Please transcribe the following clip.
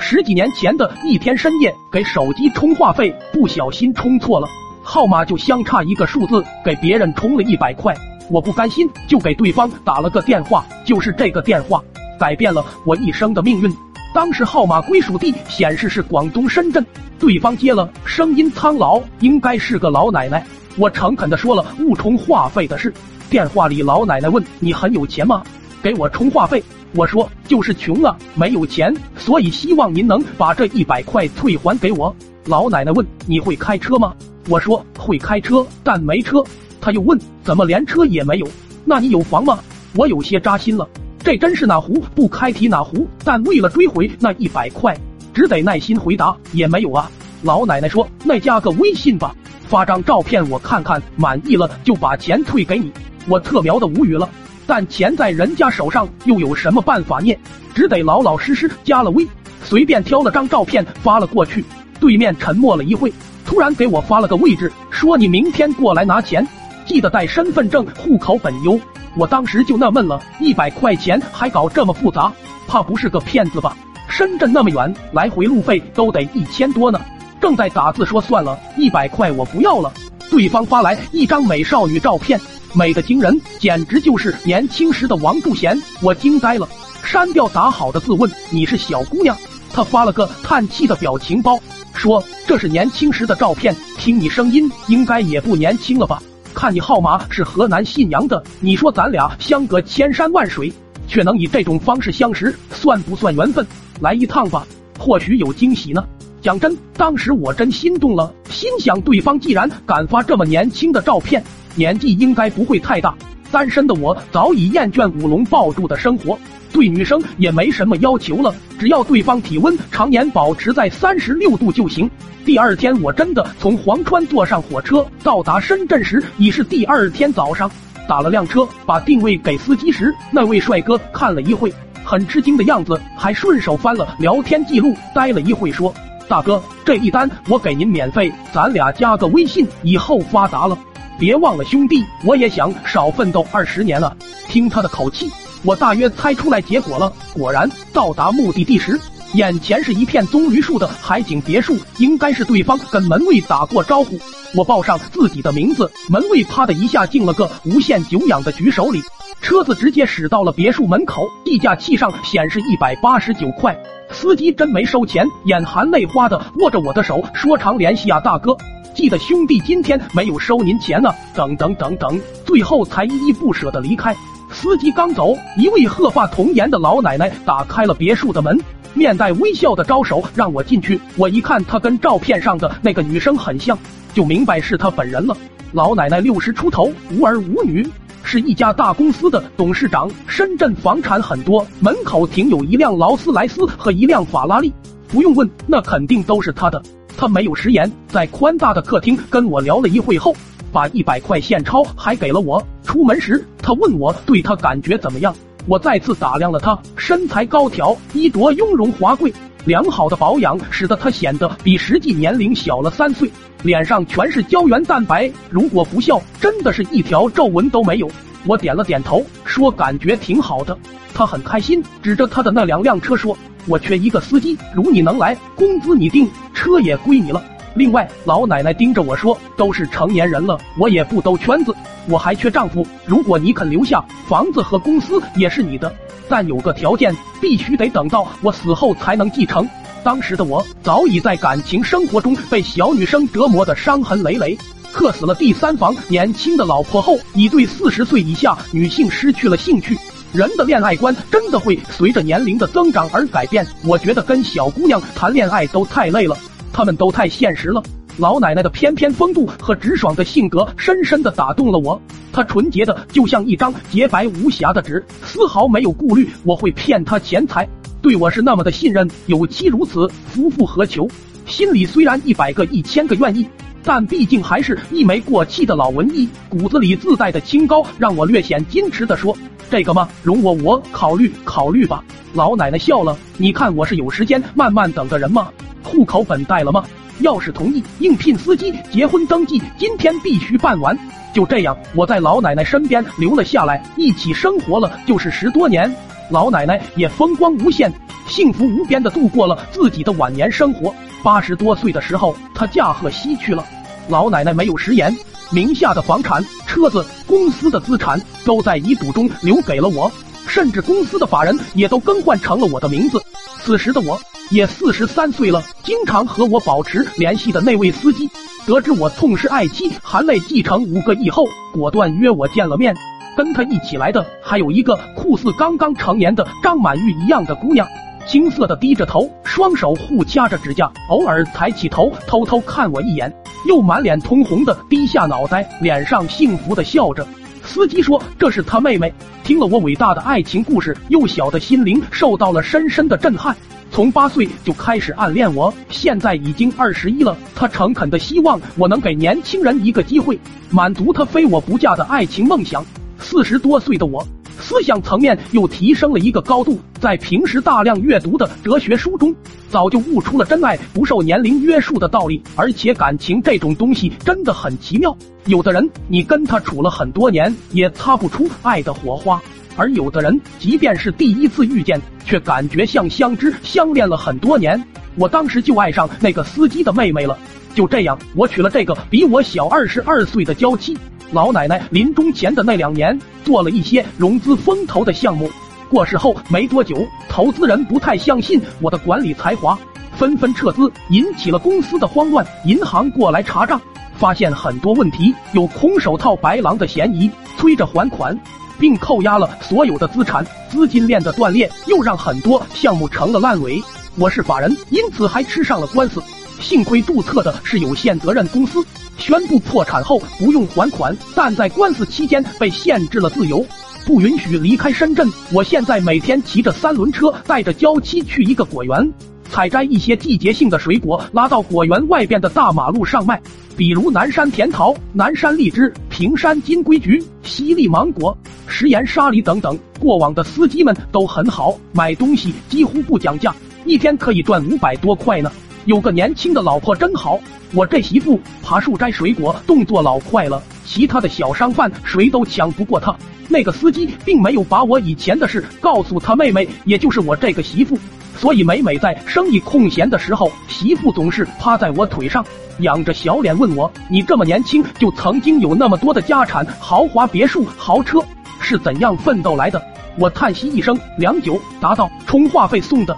十几年前的一天深夜，给手机充话费，不小心充错了，号码就相差一个数字，给别人充了一百块。我不甘心，就给对方打了个电话，就是这个电话改变了我一生的命运。当时号码归属地显示是广东深圳，对方接了，声音苍老，应该是个老奶奶。我诚恳的说了误充话费的事。电话里老奶奶问：“你很有钱吗？给我充话费？”我说就是穷啊，没有钱，所以希望您能把这一百块退还给我。老奶奶问你会开车吗？我说会开车，但没车。她又问怎么连车也没有？那你有房吗？我有些扎心了，这真是哪壶不开提哪壶。但为了追回那一百块，只得耐心回答也没有啊。老奶奶说那加个微信吧，发张照片我看看，满意了就把钱退给你。我特喵的无语了。但钱在人家手上，又有什么办法呢？只得老老实实加了微，随便挑了张照片发了过去。对面沉默了一会，突然给我发了个位置，说你明天过来拿钱，记得带身份证、户口本哟。我当时就纳闷了，一百块钱还搞这么复杂，怕不是个骗子吧？深圳那么远，来回路费都得一千多呢。正在打字说算了，一百块我不要了。对方发来一张美少女照片。美的惊人，简直就是年轻时的王柱贤，我惊呆了。删掉打好的字，问你是小姑娘。他发了个叹气的表情包，说这是年轻时的照片，听你声音应该也不年轻了吧？看你号码是河南信阳的，你说咱俩相隔千山万水，却能以这种方式相识，算不算缘分？来一趟吧，或许有惊喜呢。讲真，当时我真心动了，心想对方既然敢发这么年轻的照片。年纪应该不会太大，单身的我早已厌倦五龙抱住的生活，对女生也没什么要求了，只要对方体温常年保持在三十六度就行。第二天，我真的从黄川坐上火车，到达深圳时已是第二天早上。打了辆车，把定位给司机时，那位帅哥看了一会，很吃惊的样子，还顺手翻了聊天记录，呆了一会，说：“大哥，这一单我给您免费，咱俩加个微信，以后发达了。”别忘了，兄弟，我也想少奋斗二十年了。听他的口气，我大约猜出来结果了。果然，到达目的地时，眼前是一片棕榈树的海景别墅，应该是对方跟门卫打过招呼。我报上自己的名字，门卫啪的一下敬了个无限久仰的举手礼。车子直接驶到了别墅门口，计价器上显示一百八十九块。司机真没收钱，眼含泪花的握着我的手，说：“常联系啊，大哥。”记得兄弟今天没有收您钱呢，等等等等，最后才依依不舍的离开。司机刚走，一位鹤发童颜的老奶奶打开了别墅的门，面带微笑的招手让我进去。我一看她跟照片上的那个女生很像，就明白是她本人了。老奶奶六十出头，无儿无女，是一家大公司的董事长。深圳房产很多，门口停有一辆劳斯莱斯和一辆法拉利，不用问，那肯定都是她的。他没有食言，在宽大的客厅跟我聊了一会后，把一百块现钞还给了我。出门时，他问我对他感觉怎么样。我再次打量了他，身材高挑，衣着雍容华贵，良好的保养使得他显得比实际年龄小了三岁，脸上全是胶原蛋白，如果不笑，真的是一条皱纹都没有。我点了点头，说感觉挺好的。他很开心，指着他的那两辆车说。我缺一个司机，如你能来，工资你定，车也归你了。另外，老奶奶盯着我说：“都是成年人了，我也不兜圈子。我还缺丈夫，如果你肯留下，房子和公司也是你的。但有个条件，必须得等到我死后才能继承。”当时的我早已在感情生活中被小女生折磨的伤痕累累，克死了第三房年轻的老婆后，已对四十岁以下女性失去了兴趣。人的恋爱观真的会随着年龄的增长而改变。我觉得跟小姑娘谈恋爱都太累了，他们都太现实了。老奶奶的翩翩风度和直爽的性格深深的打动了我。她纯洁的就像一张洁白无瑕的纸，丝毫没有顾虑我会骗她钱财，对我是那么的信任。有妻如此，夫复何求？心里虽然一百个一千个愿意，但毕竟还是一枚过气的老文艺，骨子里自带的清高让我略显矜持的说。这个吗？容我我考虑考虑吧。老奶奶笑了，你看我是有时间慢慢等的人吗？户口本带了吗？要是同意，应聘司机，结婚登记今天必须办完。就这样，我在老奶奶身边留了下来，一起生活了就是十多年。老奶奶也风光无限，幸福无边的度过了自己的晚年生活。八十多岁的时候，她驾鹤西去了。老奶奶没有食言，名下的房产、车子、公司的资产都在遗嘱中留给了我，甚至公司的法人也都更换成了我的名字。此时的我也四十三岁了，经常和我保持联系的那位司机，得知我痛失爱妻，含泪继承五个亿后，果断约我见了面。跟他一起来的还有一个酷似刚刚成年的张满玉一样的姑娘，青涩的低着头，双手互掐着指甲，偶尔抬起头偷偷看我一眼，又满脸通红的低下脑袋，脸上幸福的笑着。司机说这是他妹妹。听了我伟大的爱情故事，幼小的心灵受到了深深的震撼。从八岁就开始暗恋我，现在已经二十一了。他诚恳的希望我能给年轻人一个机会，满足他非我不嫁的爱情梦想。四十多岁的我，思想层面又提升了一个高度。在平时大量阅读的哲学书中，早就悟出了真爱不受年龄约束的道理。而且感情这种东西真的很奇妙，有的人你跟他处了很多年，也擦不出爱的火花；而有的人，即便是第一次遇见，却感觉像相知相恋了很多年。我当时就爱上那个司机的妹妹了。就这样，我娶了这个比我小二十二岁的娇妻。老奶奶临终前的那两年，做了一些融资风投的项目。过世后没多久，投资人不太相信我的管理才华，纷纷撤资，引起了公司的慌乱。银行过来查账，发现很多问题，有空手套白狼的嫌疑，催着还款，并扣押了所有的资产。资金链的断裂，又让很多项目成了烂尾。我是法人，因此还吃上了官司。幸亏注册的是有限责任公司。宣布破产后不用还款，但在官司期间被限制了自由，不允许离开深圳。我现在每天骑着三轮车，带着娇妻去一个果园，采摘一些季节性的水果，拉到果园外边的大马路上卖。比如南山甜桃、南山荔枝、平山金龟菊、西丽芒果、食盐沙梨等等。过往的司机们都很好，买东西几乎不讲价，一天可以赚五百多块呢。有个年轻的老婆真好，我这媳妇爬树摘水果动作老快了，其他的小商贩谁都抢不过她。那个司机并没有把我以前的事告诉他妹妹，也就是我这个媳妇，所以每每在生意空闲的时候，媳妇总是趴在我腿上，仰着小脸问我：“你这么年轻就曾经有那么多的家产、豪华别墅、豪车，是怎样奋斗来的？”我叹息一声，良久，答道：“充话费送的。”